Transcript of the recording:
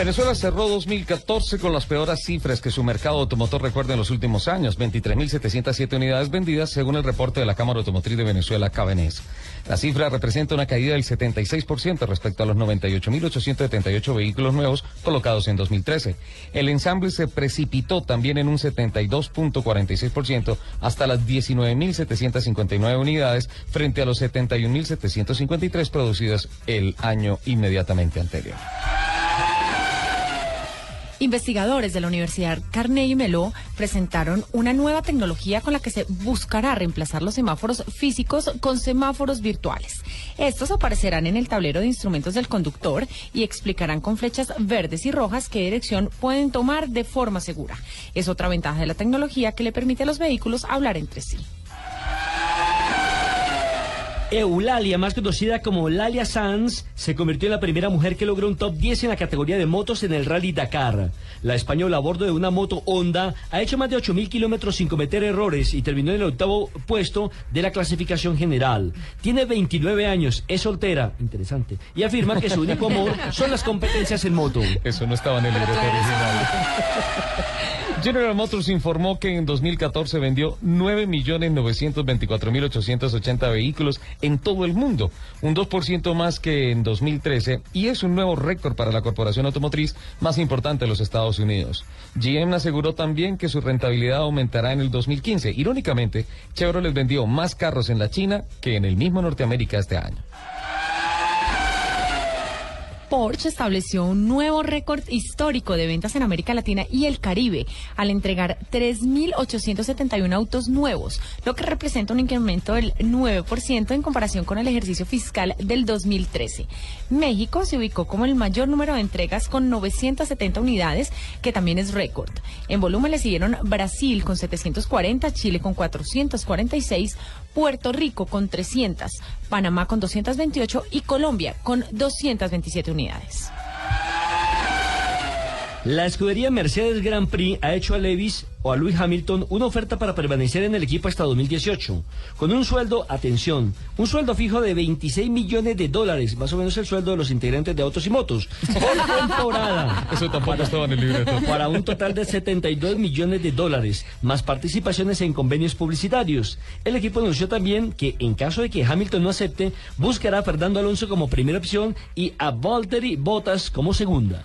Venezuela cerró 2014 con las peores cifras que su mercado automotor recuerda en los últimos años, 23.707 unidades vendidas según el reporte de la Cámara Automotriz de Venezuela, Cabenés. La cifra representa una caída del 76% respecto a los 98.878 vehículos nuevos colocados en 2013. El ensamble se precipitó también en un 72.46% hasta las 19.759 unidades frente a los 71.753 producidas el año inmediatamente anterior. Investigadores de la Universidad Carnegie Mellon presentaron una nueva tecnología con la que se buscará reemplazar los semáforos físicos con semáforos virtuales. Estos aparecerán en el tablero de instrumentos del conductor y explicarán con flechas verdes y rojas qué dirección pueden tomar de forma segura. Es otra ventaja de la tecnología que le permite a los vehículos hablar entre sí. Eulalia, más conocida como Lalia Sanz, se convirtió en la primera mujer que logró un top 10 en la categoría de motos en el Rally Dakar. La española a bordo de una moto Honda ha hecho más de 8.000 kilómetros sin cometer errores y terminó en el octavo puesto de la clasificación general. Tiene 29 años, es soltera, interesante, y afirma que su único amor son las competencias en moto. Eso no estaba en el libreto original. General Motors informó que en 2014 vendió 9.924.880 vehículos en todo el mundo, un 2% más que en 2013 y es un nuevo récord para la corporación automotriz más importante de los Estados Unidos. GM aseguró también que su rentabilidad aumentará en el 2015. Irónicamente, Chevrolet vendió más carros en la China que en el mismo Norteamérica este año. Porsche estableció un nuevo récord histórico de ventas en América Latina y el Caribe al entregar 3.871 autos nuevos, lo que representa un incremento del 9% en comparación con el ejercicio fiscal del 2013. México se ubicó como el mayor número de entregas con 970 unidades, que también es récord. En volumen le siguieron Brasil con 740, Chile con 446, Puerto Rico con 300, Panamá con 228 y Colombia con 227 unidades. La escudería Mercedes Grand Prix ha hecho a Lewis o a Lewis Hamilton una oferta para permanecer en el equipo hasta 2018, con un sueldo, atención, un sueldo fijo de 26 millones de dólares, más o menos el sueldo de los integrantes de Autos y Motos, por temporada. Eso tampoco estaba en el libreto. Para un total de 72 millones de dólares, más participaciones en convenios publicitarios. El equipo anunció también que, en caso de que Hamilton no acepte, buscará a Fernando Alonso como primera opción y a Valtteri Bottas como segunda.